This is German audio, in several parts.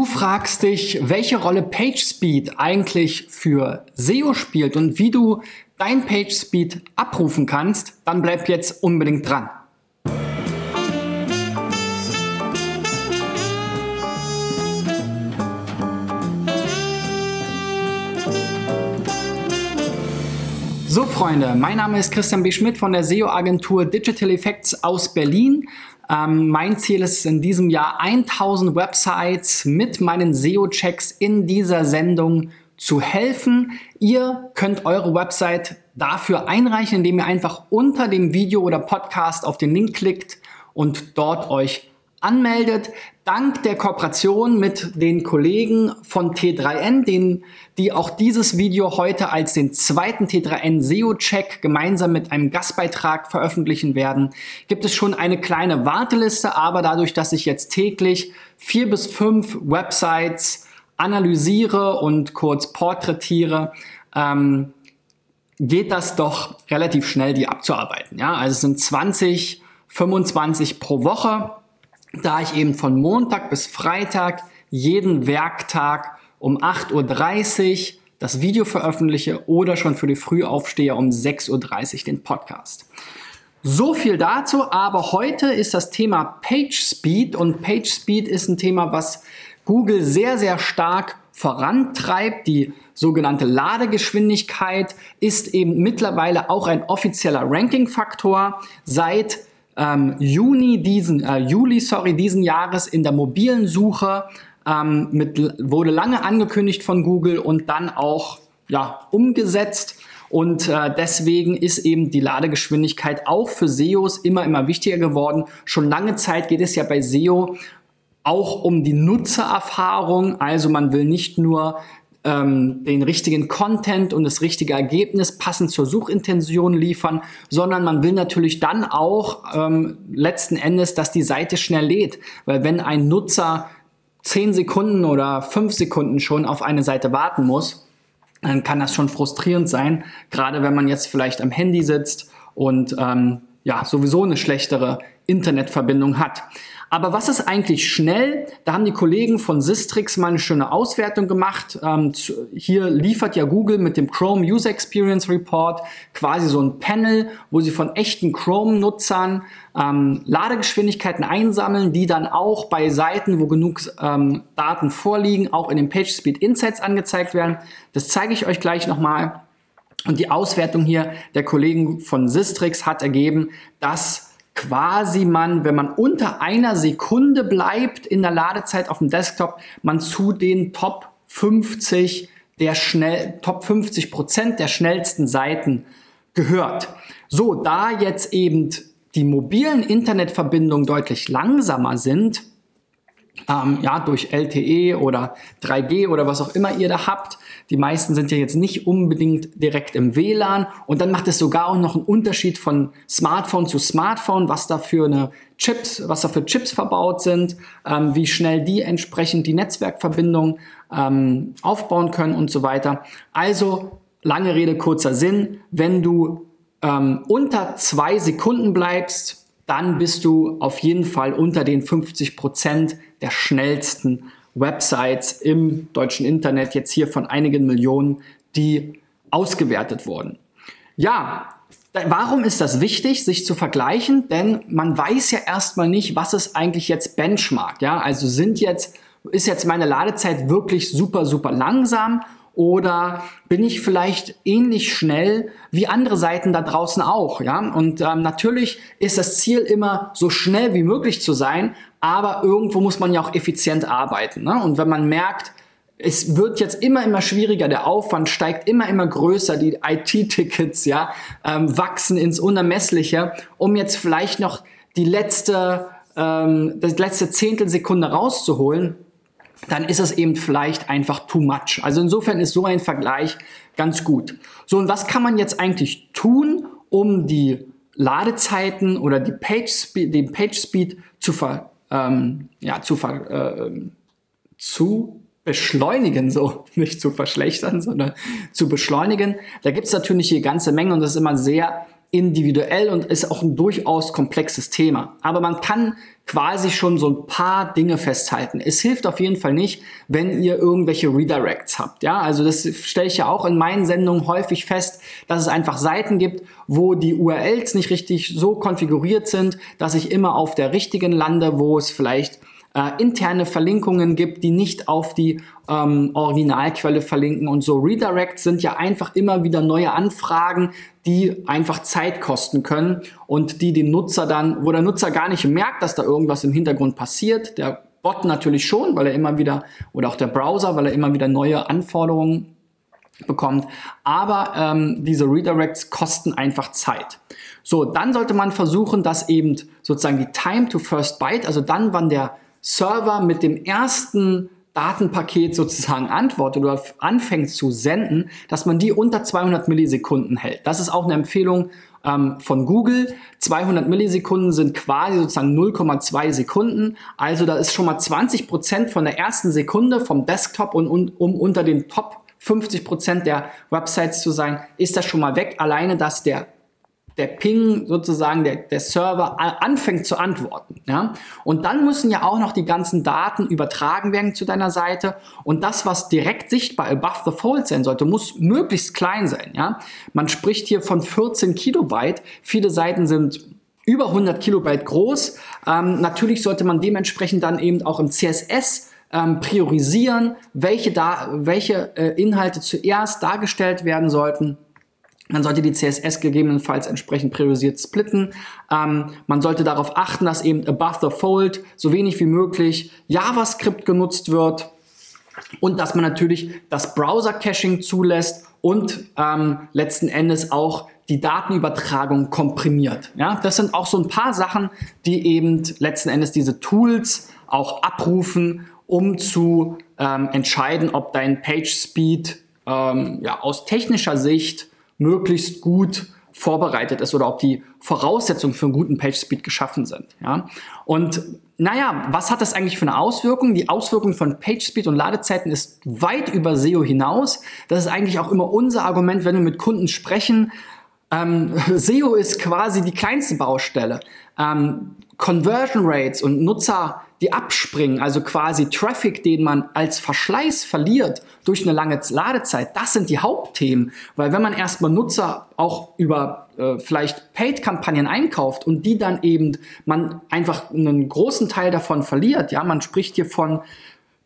Du fragst dich, welche Rolle PageSpeed eigentlich für SEO spielt und wie du dein PageSpeed abrufen kannst, dann bleib jetzt unbedingt dran. So Freunde, mein Name ist Christian B. Schmidt von der SEO-Agentur Digital Effects aus Berlin. Ähm, mein Ziel ist in diesem Jahr 1000 Websites mit meinen SEO-Checks in dieser Sendung zu helfen. Ihr könnt eure Website dafür einreichen, indem ihr einfach unter dem Video oder Podcast auf den Link klickt und dort euch anmeldet. Dank der Kooperation mit den Kollegen von T3N, den, die auch dieses Video heute als den zweiten T3N SEO-Check gemeinsam mit einem Gastbeitrag veröffentlichen werden, gibt es schon eine kleine Warteliste, aber dadurch, dass ich jetzt täglich vier bis fünf Websites analysiere und kurz porträtiere, ähm, geht das doch relativ schnell, die abzuarbeiten. Ja, also es sind 20, 25 pro Woche da ich eben von Montag bis Freitag jeden Werktag um 8.30 Uhr das Video veröffentliche oder schon für die Frühaufsteher um 6.30 Uhr den Podcast. So viel dazu, aber heute ist das Thema PageSpeed und PageSpeed ist ein Thema, was Google sehr, sehr stark vorantreibt. Die sogenannte Ladegeschwindigkeit ist eben mittlerweile auch ein offizieller Ranking-Faktor. Seit ähm, Juni diesen, äh, Juli sorry, diesen Jahres in der mobilen Suche ähm, mit, wurde lange angekündigt von Google und dann auch ja, umgesetzt. Und äh, deswegen ist eben die Ladegeschwindigkeit auch für SEOs immer, immer wichtiger geworden. Schon lange Zeit geht es ja bei SEO auch um die Nutzererfahrung. Also man will nicht nur ähm, den richtigen Content und das richtige Ergebnis passend zur Suchintention liefern, sondern man will natürlich dann auch ähm, letzten Endes, dass die Seite schnell lädt. Weil wenn ein Nutzer 10 Sekunden oder 5 Sekunden schon auf eine Seite warten muss, dann kann das schon frustrierend sein, gerade wenn man jetzt vielleicht am Handy sitzt und ähm, ja, sowieso eine schlechtere Internetverbindung hat. Aber was ist eigentlich schnell? Da haben die Kollegen von Sistrix mal eine schöne Auswertung gemacht. Ähm, zu, hier liefert ja Google mit dem Chrome User Experience Report quasi so ein Panel, wo sie von echten Chrome-Nutzern ähm, Ladegeschwindigkeiten einsammeln, die dann auch bei Seiten, wo genug ähm, Daten vorliegen, auch in den PageSpeed Insights angezeigt werden. Das zeige ich euch gleich nochmal. Und die Auswertung hier der Kollegen von Sistrix hat ergeben, dass quasi man, wenn man unter einer Sekunde bleibt in der Ladezeit auf dem Desktop, man zu den Top 50 der schnell, Top 50 Prozent der schnellsten Seiten gehört. So, da jetzt eben die mobilen Internetverbindungen deutlich langsamer sind, ähm, ja, durch LTE oder 3G oder was auch immer ihr da habt. Die meisten sind ja jetzt nicht unbedingt direkt im WLAN und dann macht es sogar auch noch einen Unterschied von Smartphone zu Smartphone, was da für eine Chips, was da für Chips verbaut sind, ähm, wie schnell die entsprechend die Netzwerkverbindung ähm, aufbauen können und so weiter. Also lange Rede kurzer Sinn, wenn du ähm, unter zwei Sekunden bleibst, dann bist du auf jeden Fall unter den 50 Prozent der schnellsten Websites im deutschen Internet, jetzt hier von einigen Millionen, die ausgewertet wurden. Ja, warum ist das wichtig, sich zu vergleichen? Denn man weiß ja erstmal nicht, was ist eigentlich jetzt Benchmark. Ja, also sind jetzt, ist jetzt meine Ladezeit wirklich super, super langsam oder bin ich vielleicht ähnlich schnell wie andere Seiten da draußen auch, ja? Und ähm, natürlich ist das Ziel immer so schnell wie möglich zu sein, aber irgendwo muss man ja auch effizient arbeiten. Ne? Und wenn man merkt, es wird jetzt immer, immer schwieriger, der Aufwand steigt immer, immer größer, die IT-Tickets ja, ähm, wachsen ins Unermessliche, um jetzt vielleicht noch die letzte, ähm, das letzte Zehntelsekunde rauszuholen, dann ist es eben vielleicht einfach too much. Also insofern ist so ein Vergleich ganz gut. So, und was kann man jetzt eigentlich tun, um die Ladezeiten oder die Page Speed, den Page Speed zu, ver, ähm, ja, zu, ver, äh, zu beschleunigen, so nicht zu verschlechtern, sondern zu beschleunigen. Da gibt es natürlich hier ganze Menge und das ist immer sehr individuell und ist auch ein durchaus komplexes Thema. Aber man kann quasi schon so ein paar Dinge festhalten. Es hilft auf jeden Fall nicht, wenn ihr irgendwelche Redirects habt. Ja, also das stelle ich ja auch in meinen Sendungen häufig fest, dass es einfach Seiten gibt, wo die URLs nicht richtig so konfiguriert sind, dass ich immer auf der richtigen lande, wo es vielleicht äh, interne Verlinkungen gibt, die nicht auf die ähm, Originalquelle verlinken. Und so Redirects sind ja einfach immer wieder neue Anfragen, die einfach Zeit kosten können und die dem Nutzer dann, wo der Nutzer gar nicht merkt, dass da irgendwas im Hintergrund passiert. Der Bot natürlich schon, weil er immer wieder, oder auch der Browser, weil er immer wieder neue Anforderungen bekommt. Aber ähm, diese Redirects kosten einfach Zeit. So, dann sollte man versuchen, dass eben sozusagen die Time to First Byte, also dann, wann der Server mit dem ersten Datenpaket sozusagen antwortet oder anfängt zu senden, dass man die unter 200 Millisekunden hält. Das ist auch eine Empfehlung ähm, von Google. 200 Millisekunden sind quasi sozusagen 0,2 Sekunden. Also da ist schon mal 20 Prozent von der ersten Sekunde vom Desktop und, und um unter den Top 50 Prozent der Websites zu sein, ist das schon mal weg. Alleine, dass der der Ping sozusagen, der, der Server anfängt zu antworten. Ja? Und dann müssen ja auch noch die ganzen Daten übertragen werden zu deiner Seite. Und das, was direkt sichtbar above the fold sein sollte, muss möglichst klein sein. Ja? Man spricht hier von 14 Kilobyte. Viele Seiten sind über 100 Kilobyte groß. Ähm, natürlich sollte man dementsprechend dann eben auch im CSS ähm, priorisieren, welche, da, welche äh, Inhalte zuerst dargestellt werden sollten. Man sollte die CSS gegebenenfalls entsprechend priorisiert splitten. Ähm, man sollte darauf achten, dass eben above the fold so wenig wie möglich JavaScript genutzt wird und dass man natürlich das Browser-Caching zulässt und ähm, letzten Endes auch die Datenübertragung komprimiert. Ja, das sind auch so ein paar Sachen, die eben letzten Endes diese Tools auch abrufen, um zu ähm, entscheiden, ob dein Page Speed ähm, ja, aus technischer Sicht möglichst gut vorbereitet ist oder ob die Voraussetzungen für einen guten Page Speed geschaffen sind. Ja? Und naja, was hat das eigentlich für eine Auswirkung? Die Auswirkung von Page Speed und Ladezeiten ist weit über SEO hinaus. Das ist eigentlich auch immer unser Argument, wenn wir mit Kunden sprechen. Ähm, SEO ist quasi die kleinste Baustelle. Ähm, Conversion Rates und Nutzer die abspringen, also quasi Traffic, den man als Verschleiß verliert durch eine lange Ladezeit, das sind die Hauptthemen. Weil wenn man erstmal Nutzer auch über äh, vielleicht Paid-Kampagnen einkauft und die dann eben man einfach einen großen Teil davon verliert, ja, man spricht hier von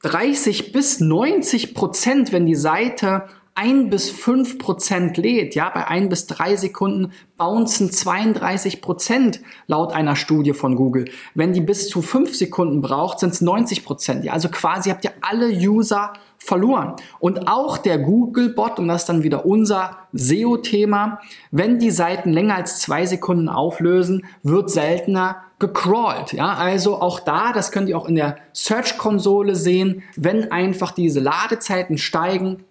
30 bis 90 Prozent, wenn die Seite ein bis fünf Prozent lädt, ja, bei ein bis drei Sekunden bouncen 32 Prozent laut einer Studie von Google. Wenn die bis zu fünf Sekunden braucht, sind es 90 Prozent. Ja, also quasi habt ihr alle User verloren. Und auch der Google-Bot, und das ist dann wieder unser SEO-Thema, wenn die Seiten länger als zwei Sekunden auflösen, wird seltener gecrawlt. Ja, also auch da, das könnt ihr auch in der Search-Konsole sehen, wenn einfach diese Ladezeiten steigen,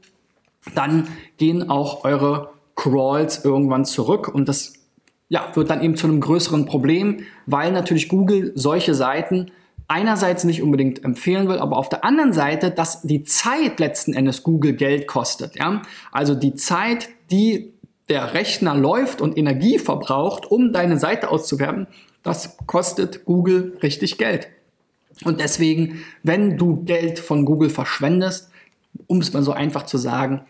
dann gehen auch eure Crawls irgendwann zurück und das ja, wird dann eben zu einem größeren Problem, weil natürlich Google solche Seiten einerseits nicht unbedingt empfehlen will, aber auf der anderen Seite, dass die Zeit letzten Endes Google Geld kostet. Ja? Also die Zeit, die der Rechner läuft und Energie verbraucht, um deine Seite auszuwerben, das kostet Google richtig Geld. Und deswegen, wenn du Geld von Google verschwendest, um es mal so einfach zu sagen,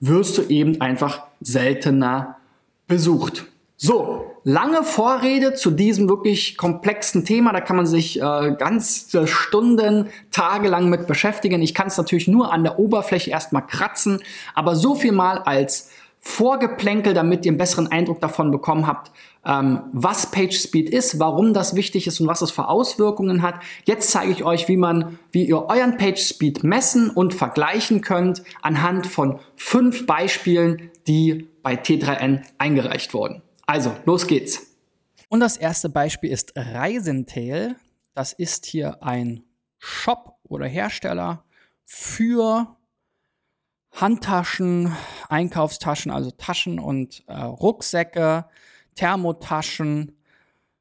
wirst du eben einfach seltener besucht. So, lange Vorrede zu diesem wirklich komplexen Thema. Da kann man sich äh, ganze Stunden, tagelang mit beschäftigen. Ich kann es natürlich nur an der Oberfläche erstmal kratzen, aber so viel mal als Vorgeplänkel, damit ihr einen besseren Eindruck davon bekommen habt, ähm, was PageSpeed ist, warum das wichtig ist und was es für Auswirkungen hat. Jetzt zeige ich euch, wie man, wie ihr euren PageSpeed messen und vergleichen könnt anhand von fünf Beispielen, die bei T3N eingereicht wurden. Also, los geht's. Und das erste Beispiel ist Reisentail. Das ist hier ein Shop oder Hersteller für Handtaschen, Einkaufstaschen, also Taschen und äh, Rucksäcke, Thermotaschen,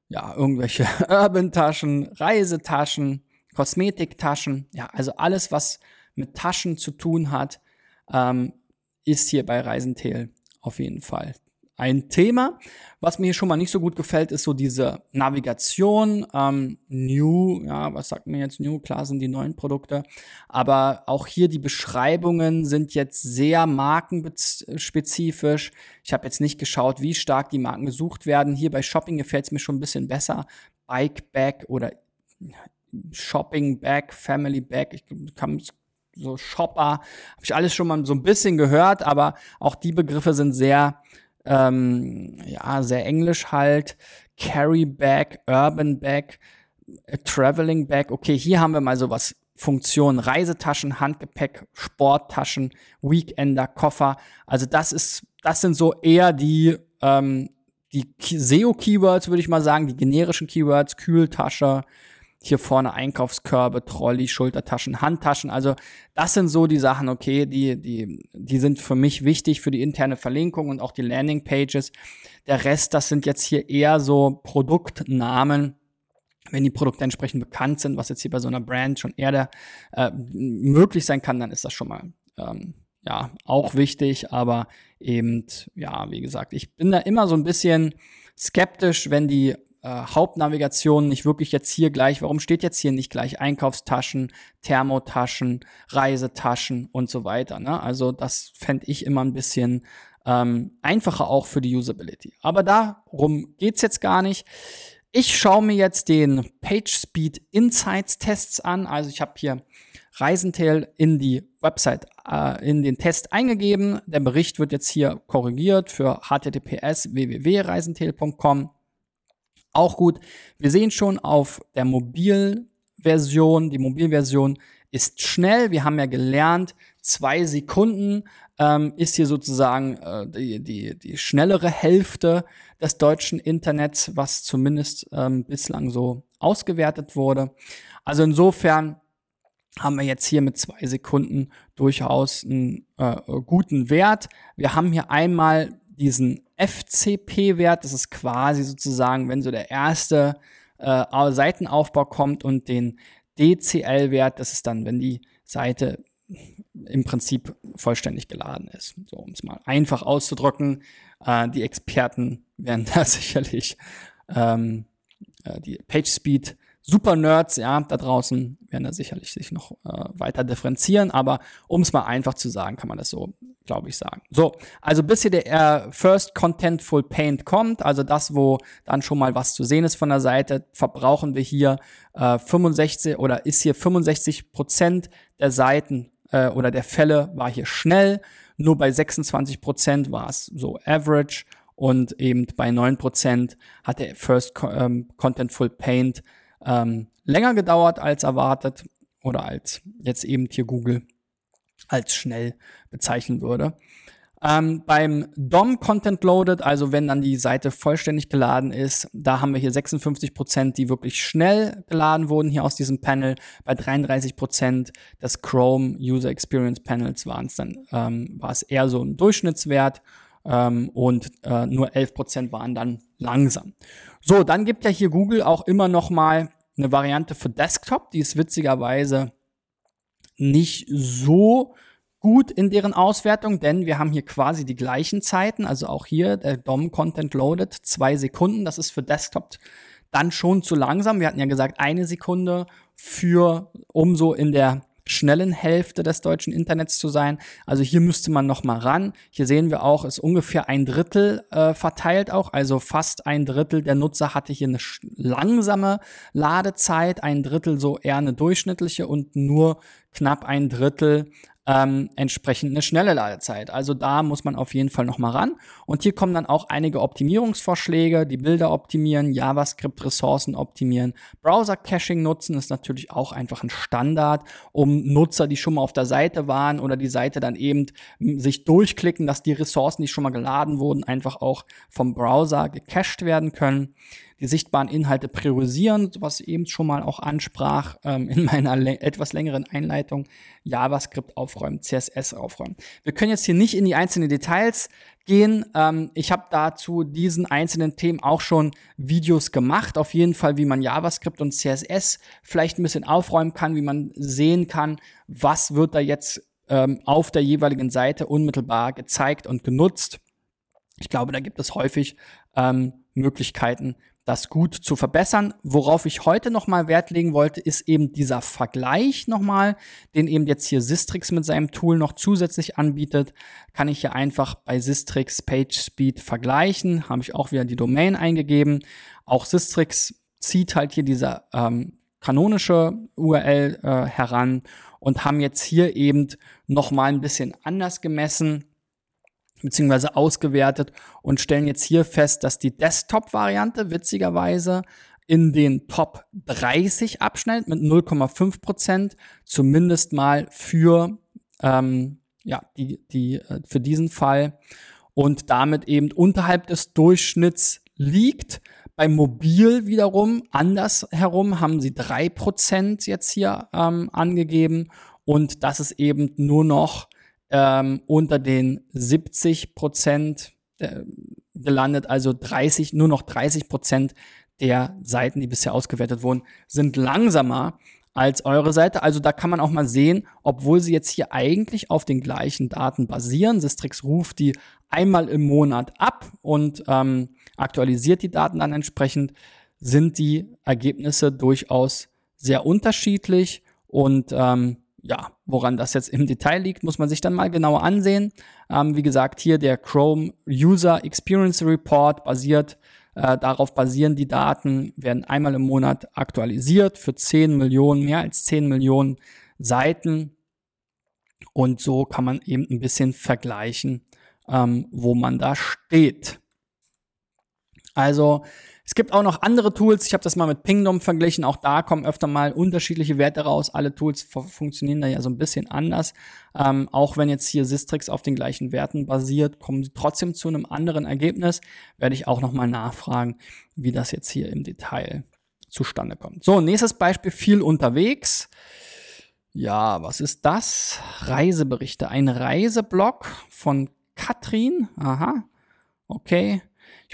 ja, irgendwelche Urban-Taschen, Reisetaschen, Kosmetiktaschen, ja, also alles, was mit Taschen zu tun hat, ähm, ist hier bei Reisentel auf jeden Fall ein Thema. Was mir hier schon mal nicht so gut gefällt, ist so diese Navigation. Ähm, new, ja, was sagt mir jetzt New? Klar sind die neuen Produkte. Aber auch hier die Beschreibungen sind jetzt sehr markenspezifisch. Ich habe jetzt nicht geschaut, wie stark die Marken gesucht werden. Hier bei Shopping gefällt es mir schon ein bisschen besser. Bike Bag oder Shopping Bag, Family Bag. Ich kann so Shopper, habe ich alles schon mal so ein bisschen gehört, aber auch die Begriffe sind sehr ähm, ja, sehr englisch halt, Carry Bag, Urban Bag, Traveling Bag. Okay, hier haben wir mal sowas. Funktionen, Reisetaschen, Handgepäck, Sporttaschen, Weekender, Koffer. Also das ist, das sind so eher die, ähm, die SEO-Keywords, würde ich mal sagen, die generischen Keywords, Kühltasche, hier vorne Einkaufskörbe, Trolley, Schultertaschen, Handtaschen. Also das sind so die Sachen, okay, die, die, die sind für mich wichtig für die interne Verlinkung und auch die Landingpages. Der Rest, das sind jetzt hier eher so Produktnamen, wenn die Produkte entsprechend bekannt sind, was jetzt hier bei so einer Brand schon eher der, äh, möglich sein kann, dann ist das schon mal ähm, ja auch wichtig. Aber eben, ja, wie gesagt, ich bin da immer so ein bisschen skeptisch, wenn die äh, Hauptnavigation nicht wirklich jetzt hier gleich, warum steht jetzt hier nicht gleich Einkaufstaschen, Thermotaschen, Reisetaschen und so weiter. Ne? Also das fände ich immer ein bisschen ähm, einfacher auch für die Usability. Aber darum geht's jetzt gar nicht. Ich schaue mir jetzt den PageSpeed Insights Tests an. Also ich habe hier Reisentail in die Website, äh, in den Test eingegeben. Der Bericht wird jetzt hier korrigiert für https www.reisentail.com. Auch gut. Wir sehen schon auf der Mobilversion, die Mobilversion ist schnell. Wir haben ja gelernt, zwei Sekunden ähm, ist hier sozusagen äh, die, die, die schnellere Hälfte des deutschen Internets, was zumindest ähm, bislang so ausgewertet wurde. Also insofern haben wir jetzt hier mit zwei Sekunden durchaus einen äh, guten Wert. Wir haben hier einmal diesen FCP-Wert, das ist quasi sozusagen, wenn so der erste äh, Seitenaufbau kommt und den DCL-Wert, das ist dann, wenn die Seite im Prinzip vollständig geladen ist. So, um es mal einfach auszudrücken. Äh, die Experten werden da sicherlich ähm, äh, die PageSpeed Super Nerds, ja, da draußen werden da sicherlich sich noch äh, weiter differenzieren, aber um es mal einfach zu sagen, kann man das so, glaube ich, sagen. So, also bis hier der äh, First Contentful Paint kommt, also das, wo dann schon mal was zu sehen ist von der Seite, verbrauchen wir hier äh, 65 oder ist hier 65 Prozent der Seiten äh, oder der Fälle war hier schnell, nur bei 26 Prozent war es so average und eben bei 9% hat der First ähm, Contentful Paint ähm, länger gedauert als erwartet oder als jetzt eben hier Google als schnell bezeichnen würde. Ähm, beim DOM Content Loaded, also wenn dann die Seite vollständig geladen ist, da haben wir hier 56 Prozent, die wirklich schnell geladen wurden hier aus diesem Panel. Bei 33 Prozent des Chrome User Experience Panels waren es dann, ähm, war es eher so ein Durchschnittswert ähm, und äh, nur 11 Prozent waren dann langsam. So, dann gibt ja hier Google auch immer noch mal eine Variante für Desktop, die ist witzigerweise nicht so gut in deren Auswertung, denn wir haben hier quasi die gleichen Zeiten, also auch hier der DOM Content Loaded, zwei Sekunden, das ist für Desktop dann schon zu langsam. Wir hatten ja gesagt, eine Sekunde für, um so in der schnellen Hälfte des deutschen Internets zu sein. Also hier müsste man noch mal ran. Hier sehen wir auch, ist ungefähr ein Drittel äh, verteilt auch. Also fast ein Drittel der Nutzer hatte hier eine langsame Ladezeit, ein Drittel so eher eine durchschnittliche und nur knapp ein Drittel ähm, entsprechend eine schnelle Ladezeit. Also da muss man auf jeden Fall noch mal ran. Und hier kommen dann auch einige Optimierungsvorschläge, die Bilder optimieren, JavaScript-Ressourcen optimieren, Browser-Caching nutzen ist natürlich auch einfach ein Standard, um Nutzer, die schon mal auf der Seite waren oder die Seite dann eben sich durchklicken, dass die Ressourcen, die schon mal geladen wurden, einfach auch vom Browser gecached werden können die sichtbaren Inhalte priorisieren, was eben schon mal auch ansprach ähm, in meiner etwas längeren Einleitung, JavaScript aufräumen, CSS aufräumen. Wir können jetzt hier nicht in die einzelnen Details gehen. Ähm, ich habe dazu diesen einzelnen Themen auch schon Videos gemacht, auf jeden Fall, wie man JavaScript und CSS vielleicht ein bisschen aufräumen kann, wie man sehen kann, was wird da jetzt ähm, auf der jeweiligen Seite unmittelbar gezeigt und genutzt Ich glaube, da gibt es häufig ähm, Möglichkeiten, das gut zu verbessern. Worauf ich heute nochmal Wert legen wollte, ist eben dieser Vergleich nochmal, den eben jetzt hier Sistrix mit seinem Tool noch zusätzlich anbietet. Kann ich hier einfach bei Sistrix PageSpeed vergleichen. Habe ich auch wieder die Domain eingegeben. Auch Sistrix zieht halt hier diese ähm, kanonische URL äh, heran und haben jetzt hier eben nochmal ein bisschen anders gemessen beziehungsweise ausgewertet und stellen jetzt hier fest, dass die Desktop-Variante witzigerweise in den Top 30 abschneidet mit 0,5 Prozent, zumindest mal für ähm, ja die die äh, für diesen Fall und damit eben unterhalb des Durchschnitts liegt. Beim Mobil wiederum andersherum haben sie drei Prozent jetzt hier ähm, angegeben und das ist eben nur noch ähm, unter den 70 Prozent äh, gelandet, also 30, nur noch 30 Prozent der Seiten, die bisher ausgewertet wurden, sind langsamer als eure Seite. Also da kann man auch mal sehen, obwohl sie jetzt hier eigentlich auf den gleichen Daten basieren. Sistrix ruft die einmal im Monat ab und ähm, aktualisiert die Daten dann entsprechend, sind die Ergebnisse durchaus sehr unterschiedlich und ähm, ja, woran das jetzt im Detail liegt, muss man sich dann mal genauer ansehen. Ähm, wie gesagt, hier der Chrome User Experience Report basiert, äh, darauf basieren die Daten, werden einmal im Monat aktualisiert für 10 Millionen, mehr als 10 Millionen Seiten. Und so kann man eben ein bisschen vergleichen, ähm, wo man da steht. Also es gibt auch noch andere Tools. Ich habe das mal mit Pingdom verglichen. Auch da kommen öfter mal unterschiedliche Werte raus. Alle Tools funktionieren da ja so ein bisschen anders. Ähm, auch wenn jetzt hier Sistrix auf den gleichen Werten basiert, kommen sie trotzdem zu einem anderen Ergebnis. Werde ich auch noch mal nachfragen, wie das jetzt hier im Detail zustande kommt. So, nächstes Beispiel, viel unterwegs. Ja, was ist das? Reiseberichte. Ein Reiseblog von Katrin. Aha. Okay.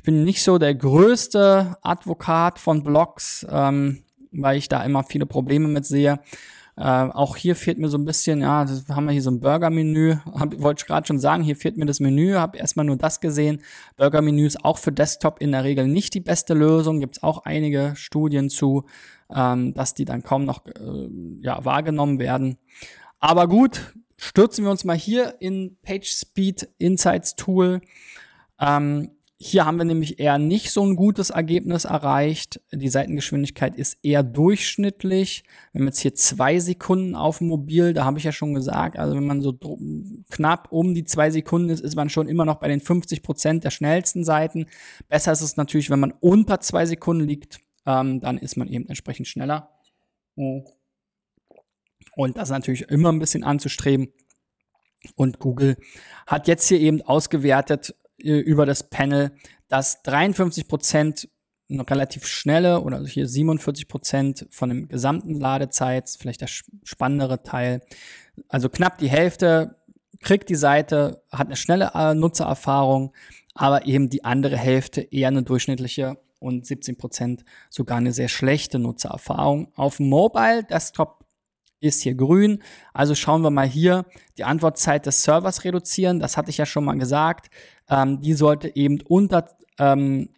Bin nicht so der größte Advokat von Blogs, ähm, weil ich da immer viele Probleme mit sehe. Äh, auch hier fehlt mir so ein bisschen, ja, das haben wir hier so ein Burger-Menü. Wollte ich gerade schon sagen, hier fehlt mir das Menü, habe erstmal nur das gesehen. Burger-Menü ist auch für Desktop in der Regel nicht die beste Lösung. Gibt es auch einige Studien zu, ähm, dass die dann kaum noch äh, ja, wahrgenommen werden. Aber gut, stürzen wir uns mal hier in PageSpeed Insights Tool. Ähm, hier haben wir nämlich eher nicht so ein gutes Ergebnis erreicht. Die Seitengeschwindigkeit ist eher durchschnittlich. Wir haben jetzt hier zwei Sekunden auf dem Mobil, da habe ich ja schon gesagt, also wenn man so knapp um die zwei Sekunden ist, ist man schon immer noch bei den 50 Prozent der schnellsten Seiten. Besser ist es natürlich, wenn man unter zwei Sekunden liegt, ähm, dann ist man eben entsprechend schneller. Und das ist natürlich immer ein bisschen anzustreben. Und Google hat jetzt hier eben ausgewertet, äh, über das Panel, dass 53 Prozent eine relativ schnelle oder hier 47 Prozent von dem gesamten Ladezeit, vielleicht der spannendere Teil, also knapp die Hälfte kriegt die Seite, hat eine schnelle äh, Nutzererfahrung, aber eben die andere Hälfte eher eine durchschnittliche und 17 Prozent sogar eine sehr schlechte Nutzererfahrung. Auf Mobile Desktop ist hier grün. Also schauen wir mal hier die Antwortzeit des Servers reduzieren. Das hatte ich ja schon mal gesagt. Ähm, die sollte eben unter, ähm,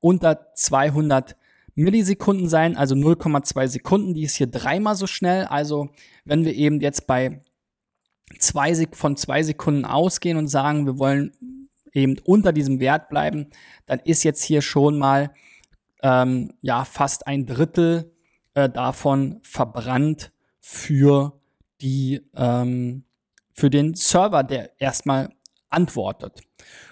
unter 200 Millisekunden sein, also 0,2 Sekunden. Die ist hier dreimal so schnell. Also wenn wir eben jetzt bei zwei, von zwei Sekunden ausgehen und sagen, wir wollen eben unter diesem Wert bleiben, dann ist jetzt hier schon mal ähm, ja fast ein Drittel äh, davon verbrannt für die ähm, für den Server, der erstmal antwortet.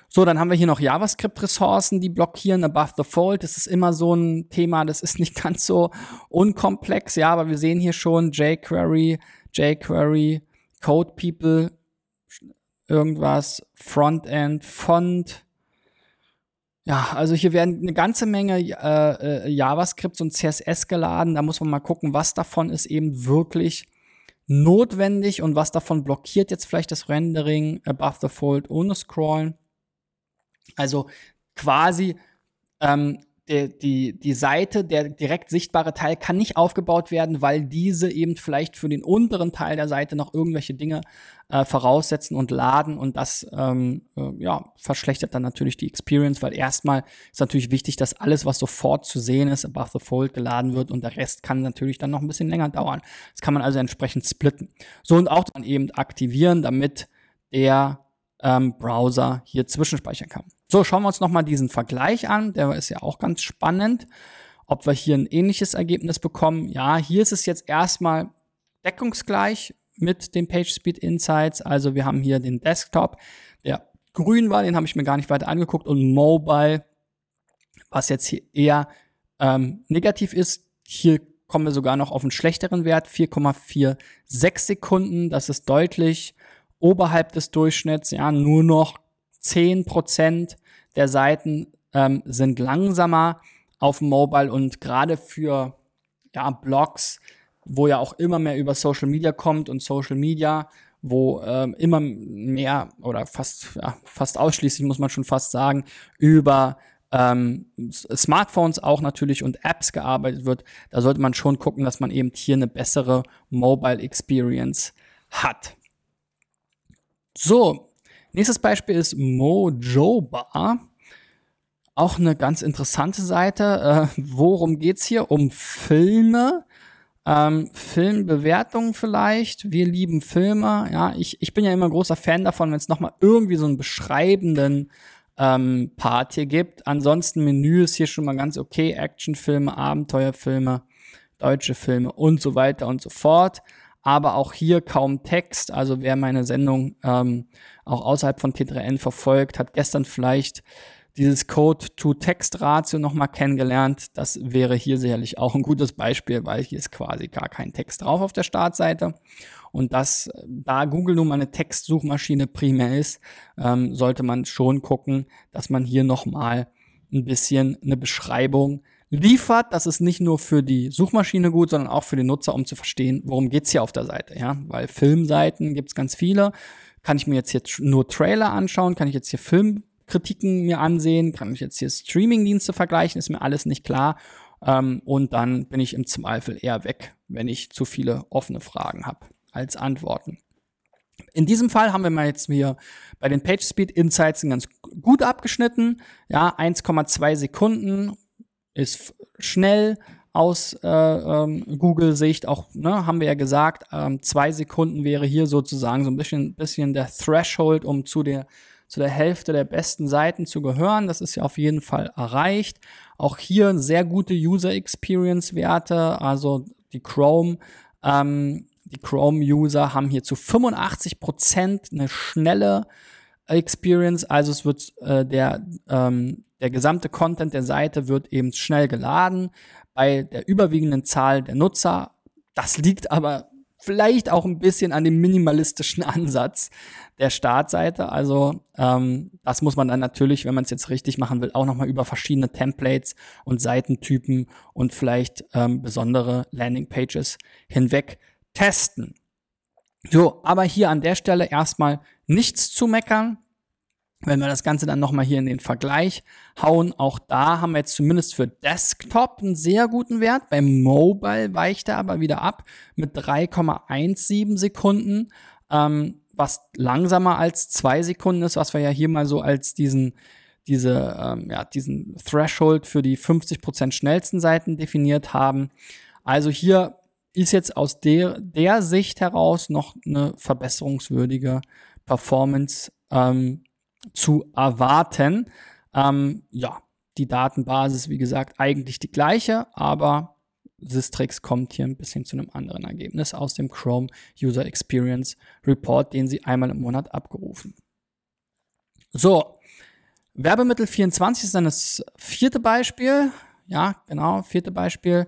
So, dann haben wir hier noch JavaScript-Ressourcen, die blockieren above the fold. Das ist immer so ein Thema, das ist nicht ganz so unkomplex. Ja, aber wir sehen hier schon jQuery, jQuery, Code People, irgendwas, Frontend, Font. Ja, also hier werden eine ganze Menge äh, äh, JavaScripts und CSS geladen. Da muss man mal gucken, was davon ist eben wirklich notwendig und was davon blockiert jetzt vielleicht das Rendering above the fold ohne Scrollen. Also quasi ähm, der, die, die Seite, der direkt sichtbare Teil kann nicht aufgebaut werden, weil diese eben vielleicht für den unteren Teil der Seite noch irgendwelche Dinge äh, voraussetzen und laden und das ähm, äh, ja, verschlechtert dann natürlich die Experience, weil erstmal ist natürlich wichtig, dass alles, was sofort zu sehen ist, above the fold geladen wird und der Rest kann natürlich dann noch ein bisschen länger dauern. Das kann man also entsprechend splitten. So und auch dann eben aktivieren, damit der ähm, Browser hier zwischenspeichern kann. So, schauen wir uns nochmal diesen Vergleich an. Der ist ja auch ganz spannend. Ob wir hier ein ähnliches Ergebnis bekommen. Ja, hier ist es jetzt erstmal deckungsgleich mit den PageSpeed Insights. Also wir haben hier den Desktop, der grün war, den habe ich mir gar nicht weiter angeguckt, und Mobile, was jetzt hier eher ähm, negativ ist. Hier kommen wir sogar noch auf einen schlechteren Wert, 4,46 Sekunden. Das ist deutlich oberhalb des Durchschnitts. Ja, nur noch 10% der Seiten ähm, sind langsamer auf Mobile und gerade für ja, Blogs, wo ja auch immer mehr über Social Media kommt und Social Media, wo ähm, immer mehr oder fast, ja, fast ausschließlich muss man schon fast sagen, über ähm, Smartphones auch natürlich und Apps gearbeitet wird, da sollte man schon gucken, dass man eben hier eine bessere Mobile Experience hat. So, nächstes Beispiel ist Mojoba. Auch eine ganz interessante Seite. Äh, worum geht's hier? Um Filme. Ähm, Filmbewertungen vielleicht. Wir lieben Filme. Ja, ich, ich bin ja immer großer Fan davon, wenn es nochmal irgendwie so einen beschreibenden ähm, Part hier gibt. Ansonsten Menü ist hier schon mal ganz okay. Actionfilme, Abenteuerfilme, deutsche Filme und so weiter und so fort aber auch hier kaum Text. Also wer meine Sendung ähm, auch außerhalb von T3N verfolgt, hat gestern vielleicht dieses Code-to-Text-Ratio nochmal kennengelernt. Das wäre hier sicherlich auch ein gutes Beispiel, weil hier ist quasi gar kein Text drauf auf der Startseite. Und das, da Google nun mal eine Textsuchmaschine primär ist, ähm, sollte man schon gucken, dass man hier nochmal ein bisschen eine Beschreibung liefert. Das ist nicht nur für die Suchmaschine gut, sondern auch für den Nutzer, um zu verstehen, worum geht's hier auf der Seite. Ja, weil Filmseiten gibt's ganz viele. Kann ich mir jetzt jetzt nur Trailer anschauen? Kann ich jetzt hier Filmkritiken mir ansehen? Kann ich jetzt hier Streamingdienste vergleichen? Ist mir alles nicht klar. Ähm, und dann bin ich im Zweifel eher weg, wenn ich zu viele offene Fragen habe als Antworten. In diesem Fall haben wir mal jetzt hier bei den PageSpeed Insights ganz gut abgeschnitten. Ja, 1,2 Sekunden ist schnell aus äh, ähm, Google-Sicht. Auch ne, haben wir ja gesagt, ähm, zwei Sekunden wäre hier sozusagen so ein bisschen, bisschen der Threshold, um zu der zu der Hälfte der besten Seiten zu gehören. Das ist ja auf jeden Fall erreicht. Auch hier sehr gute User Experience Werte, also die Chrome, ähm, die Chrome User haben hier zu 85 Prozent eine schnelle Experience. Also es wird äh, der ähm, der gesamte Content der Seite wird eben schnell geladen bei der überwiegenden Zahl der Nutzer. Das liegt aber vielleicht auch ein bisschen an dem minimalistischen Ansatz der Startseite. Also ähm, das muss man dann natürlich, wenn man es jetzt richtig machen will, auch nochmal über verschiedene Templates und Seitentypen und vielleicht ähm, besondere Landingpages hinweg testen. So, aber hier an der Stelle erstmal nichts zu meckern. Wenn wir das Ganze dann nochmal hier in den Vergleich hauen, auch da haben wir jetzt zumindest für Desktop einen sehr guten Wert. Beim Mobile weicht er aber wieder ab mit 3,17 Sekunden, ähm, was langsamer als zwei Sekunden ist, was wir ja hier mal so als diesen, diese, ähm, ja, diesen Threshold für die 50% schnellsten Seiten definiert haben. Also hier ist jetzt aus der, der Sicht heraus noch eine verbesserungswürdige Performance ähm, zu erwarten. Ähm, ja, die Datenbasis, wie gesagt, eigentlich die gleiche, aber Sistrix kommt hier ein bisschen zu einem anderen Ergebnis aus dem Chrome User Experience Report, den sie einmal im Monat abgerufen. So, Werbemittel 24 ist dann das vierte Beispiel. Ja, genau, vierte Beispiel.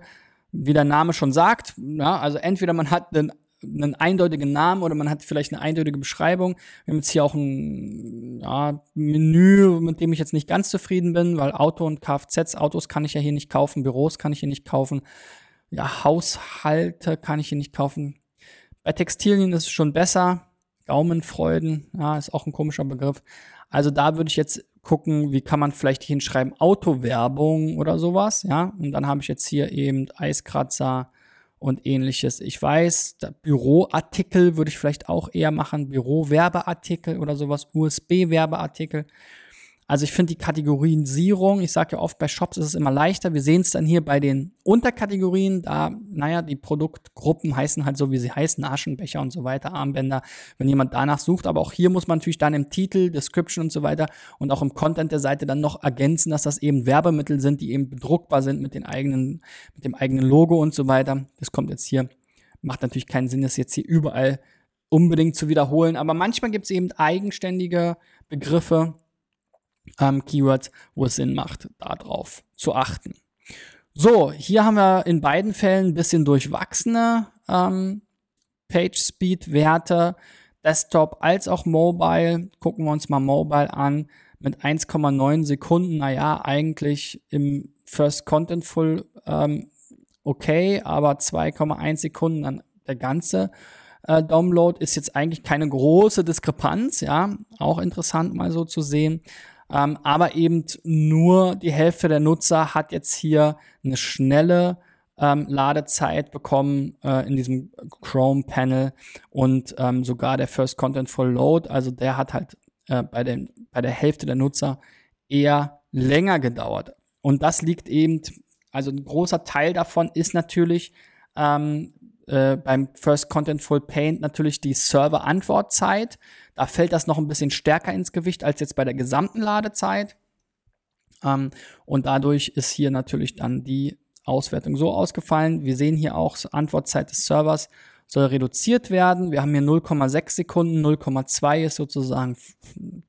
Wie der Name schon sagt, ja, also entweder man hat einen einen eindeutigen Namen oder man hat vielleicht eine eindeutige Beschreibung. Wir haben jetzt hier auch ein ja, Menü, mit dem ich jetzt nicht ganz zufrieden bin, weil Auto und Kfz, Autos kann ich ja hier nicht kaufen, Büros kann ich hier nicht kaufen, ja, Haushalte kann ich hier nicht kaufen. Bei Textilien ist es schon besser. Gaumenfreuden, ja, ist auch ein komischer Begriff. Also da würde ich jetzt gucken, wie kann man vielleicht hinschreiben, Autowerbung oder sowas, ja. Und dann habe ich jetzt hier eben Eiskratzer und ähnliches. Ich weiß, Büroartikel würde ich vielleicht auch eher machen, Bürowerbeartikel oder sowas, USB-Werbeartikel. Also ich finde die Kategorisierung, ich sage ja oft, bei Shops ist es immer leichter. Wir sehen es dann hier bei den Unterkategorien, da, naja, die Produktgruppen heißen halt so, wie sie heißen, Aschenbecher und so weiter, Armbänder, wenn jemand danach sucht. Aber auch hier muss man natürlich dann im Titel, Description und so weiter und auch im Content der Seite dann noch ergänzen, dass das eben Werbemittel sind, die eben bedruckbar sind mit den eigenen, mit dem eigenen Logo und so weiter. Das kommt jetzt hier, macht natürlich keinen Sinn, das jetzt hier überall unbedingt zu wiederholen. Aber manchmal gibt es eben eigenständige Begriffe, ähm, Keywords, wo es Sinn macht, darauf zu achten. So, hier haben wir in beiden Fällen ein bisschen durchwachsene ähm, Page Speed Werte, Desktop als auch Mobile. Gucken wir uns mal Mobile an mit 1,9 Sekunden. Naja, eigentlich im First Contentful ähm, okay, aber 2,1 Sekunden dann der ganze äh, Download ist jetzt eigentlich keine große Diskrepanz. Ja, auch interessant mal so zu sehen. Ähm, aber eben nur die Hälfte der Nutzer hat jetzt hier eine schnelle ähm, Ladezeit bekommen äh, in diesem Chrome-Panel und ähm, sogar der First Content Full Load, also der hat halt äh, bei, den, bei der Hälfte der Nutzer eher länger gedauert. Und das liegt eben, also ein großer Teil davon ist natürlich ähm, äh, beim First Contentful Paint natürlich die Server-Antwortzeit. Da fällt das noch ein bisschen stärker ins Gewicht als jetzt bei der gesamten Ladezeit. Ähm, und dadurch ist hier natürlich dann die Auswertung so ausgefallen. Wir sehen hier auch Antwortzeit des Servers soll reduziert werden. Wir haben hier 0,6 Sekunden, 0,2 ist sozusagen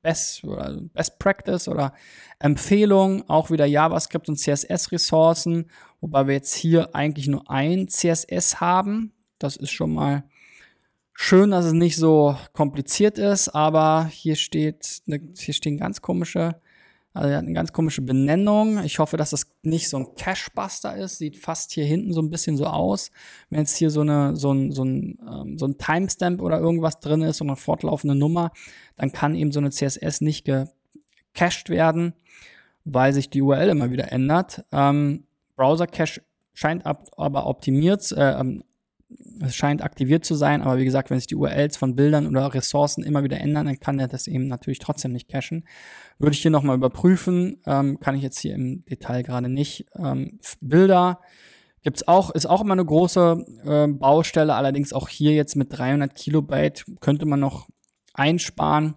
Best, Best Practice oder Empfehlung, auch wieder JavaScript und CSS-Ressourcen, wobei wir jetzt hier eigentlich nur ein CSS haben. Das ist schon mal schön, dass es nicht so kompliziert ist, aber hier steht, hier stehen ganz komische also eine ganz komische Benennung. Ich hoffe, dass das nicht so ein Cashbuster ist. Sieht fast hier hinten so ein bisschen so aus. Wenn jetzt hier so, eine, so ein, so ein, ähm, so ein Timestamp oder irgendwas drin ist, so eine fortlaufende Nummer, dann kann eben so eine CSS nicht gecached werden, weil sich die URL immer wieder ändert. Ähm, Browser Cache scheint ab, aber optimiert, äh, ähm, es scheint aktiviert zu sein, aber wie gesagt, wenn sich die URLs von Bildern oder Ressourcen immer wieder ändern, dann kann der das eben natürlich trotzdem nicht cachen. Würde ich hier nochmal überprüfen, ähm, kann ich jetzt hier im Detail gerade nicht. Ähm, Bilder gibt's auch, ist auch immer eine große äh, Baustelle, allerdings auch hier jetzt mit 300 Kilobyte könnte man noch einsparen.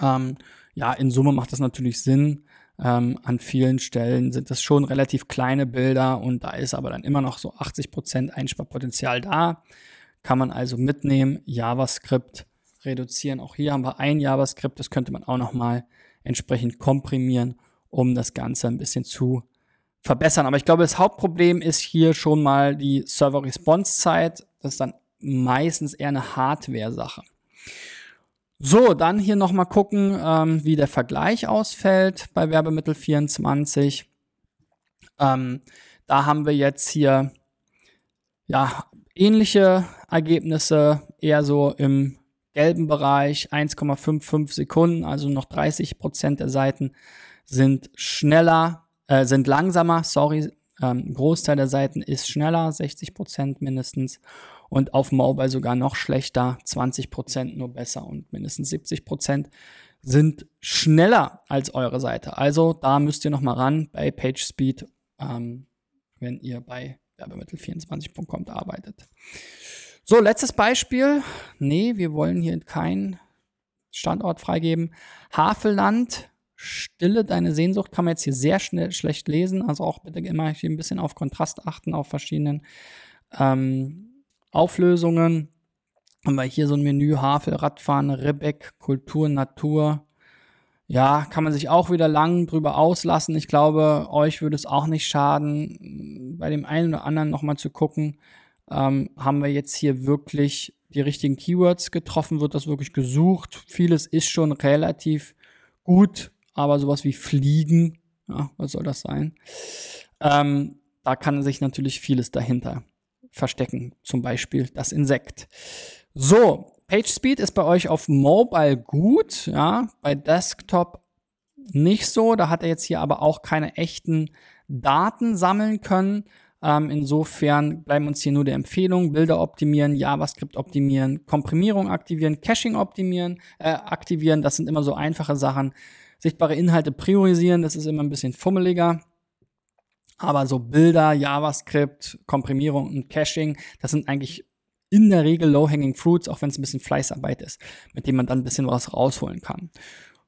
Ähm, ja, in Summe macht das natürlich Sinn. Ähm, an vielen Stellen sind das schon relativ kleine Bilder und da ist aber dann immer noch so 80% Einsparpotenzial da. Kann man also mitnehmen, JavaScript reduzieren. Auch hier haben wir ein JavaScript, das könnte man auch nochmal entsprechend komprimieren, um das Ganze ein bisschen zu verbessern. Aber ich glaube, das Hauptproblem ist hier schon mal die Server-Response-Zeit. Das ist dann meistens eher eine Hardware-Sache. So, dann hier nochmal gucken, ähm, wie der Vergleich ausfällt bei Werbemittel 24. Ähm, da haben wir jetzt hier ja ähnliche Ergebnisse, eher so im gelben Bereich, 1,55 Sekunden, also noch 30 Prozent der Seiten sind schneller, äh, sind langsamer, sorry, ähm, Großteil der Seiten ist schneller, 60 Prozent mindestens und auf Mobile sogar noch schlechter, 20% nur besser und mindestens 70% sind schneller als eure Seite. Also da müsst ihr noch mal ran bei PageSpeed, ähm, wenn ihr bei werbemittel24.com arbeitet. So, letztes Beispiel. Nee, wir wollen hier keinen Standort freigeben. Havelland, Stille deine Sehnsucht, kann man jetzt hier sehr schnell schlecht lesen. Also auch bitte immer hier ein bisschen auf Kontrast achten, auf verschiedenen ähm, Auflösungen haben wir hier so ein Menü Havel, Radfahren, Rebek, Kultur, Natur. Ja, kann man sich auch wieder lang drüber auslassen. Ich glaube, euch würde es auch nicht schaden, bei dem einen oder anderen nochmal zu gucken, ähm, haben wir jetzt hier wirklich die richtigen Keywords getroffen, wird das wirklich gesucht. Vieles ist schon relativ gut, aber sowas wie Fliegen, ja, was soll das sein? Ähm, da kann sich natürlich vieles dahinter verstecken, zum Beispiel das Insekt. So, PageSpeed ist bei euch auf Mobile gut, ja, bei Desktop nicht so. Da hat er jetzt hier aber auch keine echten Daten sammeln können. Ähm, insofern bleiben uns hier nur die Empfehlungen, Bilder optimieren, JavaScript optimieren, Komprimierung aktivieren, Caching optimieren, äh, aktivieren. Das sind immer so einfache Sachen. Sichtbare Inhalte priorisieren, das ist immer ein bisschen fummeliger. Aber so Bilder, JavaScript, Komprimierung und Caching, das sind eigentlich in der Regel Low-Hanging Fruits, auch wenn es ein bisschen Fleißarbeit ist, mit dem man dann ein bisschen was rausholen kann.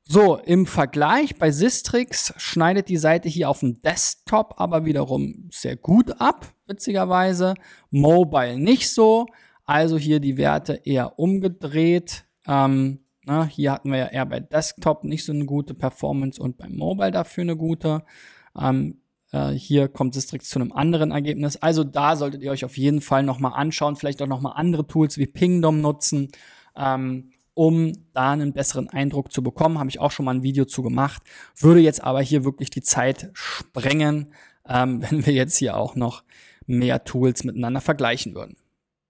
So, im Vergleich bei Sistrix schneidet die Seite hier auf dem Desktop aber wiederum sehr gut ab, witzigerweise. Mobile nicht so. Also hier die Werte eher umgedreht. Ähm, na, hier hatten wir ja eher bei Desktop nicht so eine gute Performance und beim Mobile dafür eine gute. Ähm, äh, hier kommt Sistrix zu einem anderen Ergebnis. Also da solltet ihr euch auf jeden Fall nochmal anschauen, vielleicht auch nochmal andere Tools wie Pingdom nutzen. Ähm, um da einen besseren Eindruck zu bekommen. Habe ich auch schon mal ein Video zu gemacht. Würde jetzt aber hier wirklich die Zeit sprengen, ähm, wenn wir jetzt hier auch noch mehr Tools miteinander vergleichen würden.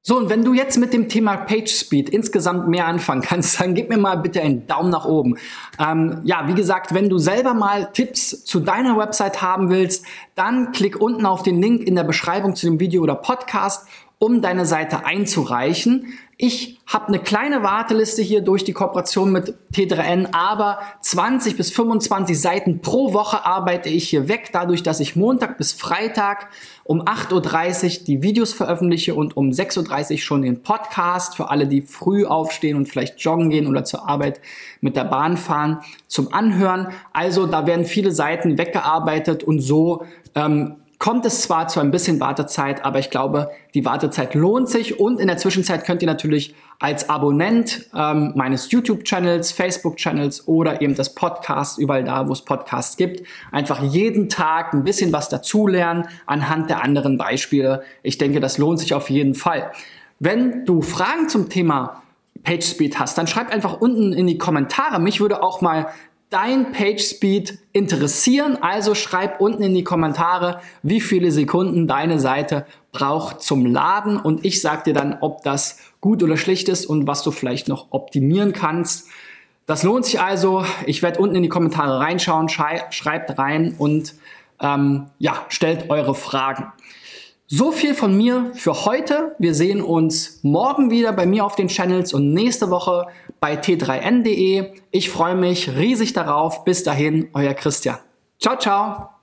So, und wenn du jetzt mit dem Thema PageSpeed insgesamt mehr anfangen kannst, dann gib mir mal bitte einen Daumen nach oben. Ähm, ja, wie gesagt, wenn du selber mal Tipps zu deiner Website haben willst, dann klick unten auf den Link in der Beschreibung zu dem Video oder Podcast um deine Seite einzureichen. Ich habe eine kleine Warteliste hier durch die Kooperation mit T3N, aber 20 bis 25 Seiten pro Woche arbeite ich hier weg, dadurch, dass ich Montag bis Freitag um 8.30 Uhr die Videos veröffentliche und um 6.30 Uhr schon den Podcast für alle, die früh aufstehen und vielleicht joggen gehen oder zur Arbeit mit der Bahn fahren, zum Anhören. Also da werden viele Seiten weggearbeitet und so ähm, kommt es zwar zu ein bisschen Wartezeit, aber ich glaube, die Wartezeit lohnt sich und in der Zwischenzeit könnt ihr natürlich als Abonnent ähm, meines YouTube-Channels, Facebook-Channels oder eben des Podcasts, überall da, wo es Podcasts gibt, einfach jeden Tag ein bisschen was dazulernen anhand der anderen Beispiele. Ich denke, das lohnt sich auf jeden Fall. Wenn du Fragen zum Thema PageSpeed hast, dann schreib einfach unten in die Kommentare. Mich würde auch mal dein PageSpeed interessieren. Also schreib unten in die Kommentare, wie viele Sekunden deine Seite braucht zum Laden und ich sag dir dann, ob das gut oder schlecht ist und was du vielleicht noch optimieren kannst. Das lohnt sich also. Ich werde unten in die Kommentare reinschauen, schreibt rein und ähm, ja, stellt eure Fragen. So viel von mir für heute. Wir sehen uns morgen wieder bei mir auf den Channels und nächste Woche bei t3n.de. Ich freue mich riesig darauf. Bis dahin, euer Christian. Ciao, ciao.